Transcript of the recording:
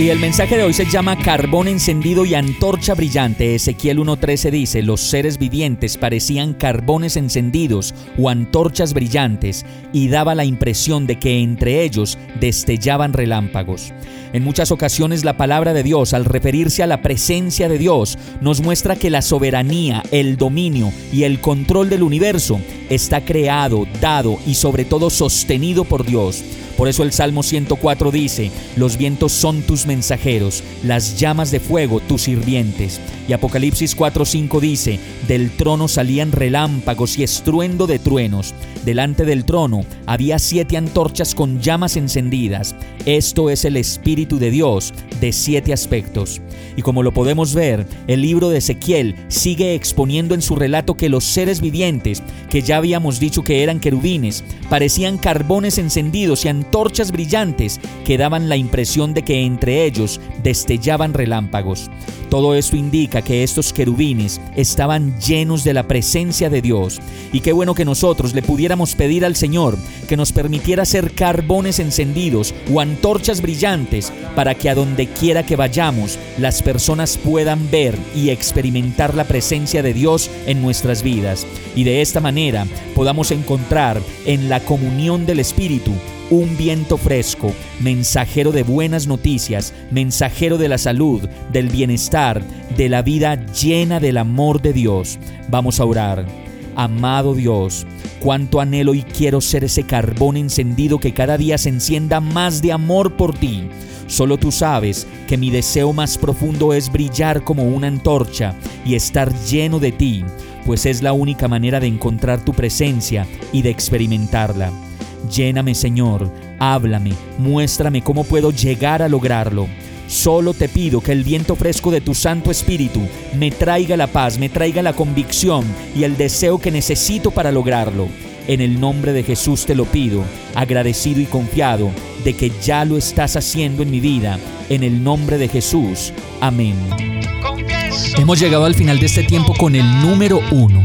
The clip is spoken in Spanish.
Y el mensaje de hoy se llama Carbón encendido y antorcha brillante. Ezequiel 1.13 dice, los seres vivientes parecían carbones encendidos o antorchas brillantes y daba la impresión de que entre ellos destellaban relámpagos. En muchas ocasiones la palabra de Dios, al referirse a la presencia de Dios, nos muestra que la soberanía, el dominio y el control del universo está creado, dado y sobre todo sostenido por Dios. Por eso el Salmo 104 dice, los vientos son tus mensajeros, las llamas de fuego tus sirvientes. Y Apocalipsis 4:5 dice, del trono salían relámpagos y estruendo de truenos. Delante del trono había siete antorchas con llamas encendidas. Esto es el Espíritu de Dios de siete aspectos. Y como lo podemos ver, el libro de Ezequiel sigue exponiendo en su relato que los seres vivientes, que ya habíamos dicho que eran querubines, parecían carbones encendidos y antorchas brillantes que daban la impresión de que entre ellos destellaban relámpagos. Todo esto indica que estos querubines estaban llenos de la presencia de Dios. Y qué bueno que nosotros le pudiéramos pedir al Señor que nos permitiera ser carbones encendidos o antorchas brillantes para que a donde quiera que vayamos las personas puedan ver y experimentar la presencia de Dios en nuestras vidas. Y de esta manera podamos encontrar en la comunión del Espíritu un viento fresco, mensajero de buenas noticias, mensajero de la salud, del bienestar, de la vida llena del amor de Dios. Vamos a orar. Amado Dios, cuánto anhelo y quiero ser ese carbón encendido que cada día se encienda más de amor por ti. Solo tú sabes que mi deseo más profundo es brillar como una antorcha y estar lleno de ti, pues es la única manera de encontrar tu presencia y de experimentarla. Lléname, Señor, háblame, muéstrame cómo puedo llegar a lograrlo. Solo te pido que el viento fresco de tu Santo Espíritu me traiga la paz, me traiga la convicción y el deseo que necesito para lograrlo. En el nombre de Jesús te lo pido, agradecido y confiado de que ya lo estás haciendo en mi vida. En el nombre de Jesús. Amén. Hemos llegado al final de este tiempo con el número uno.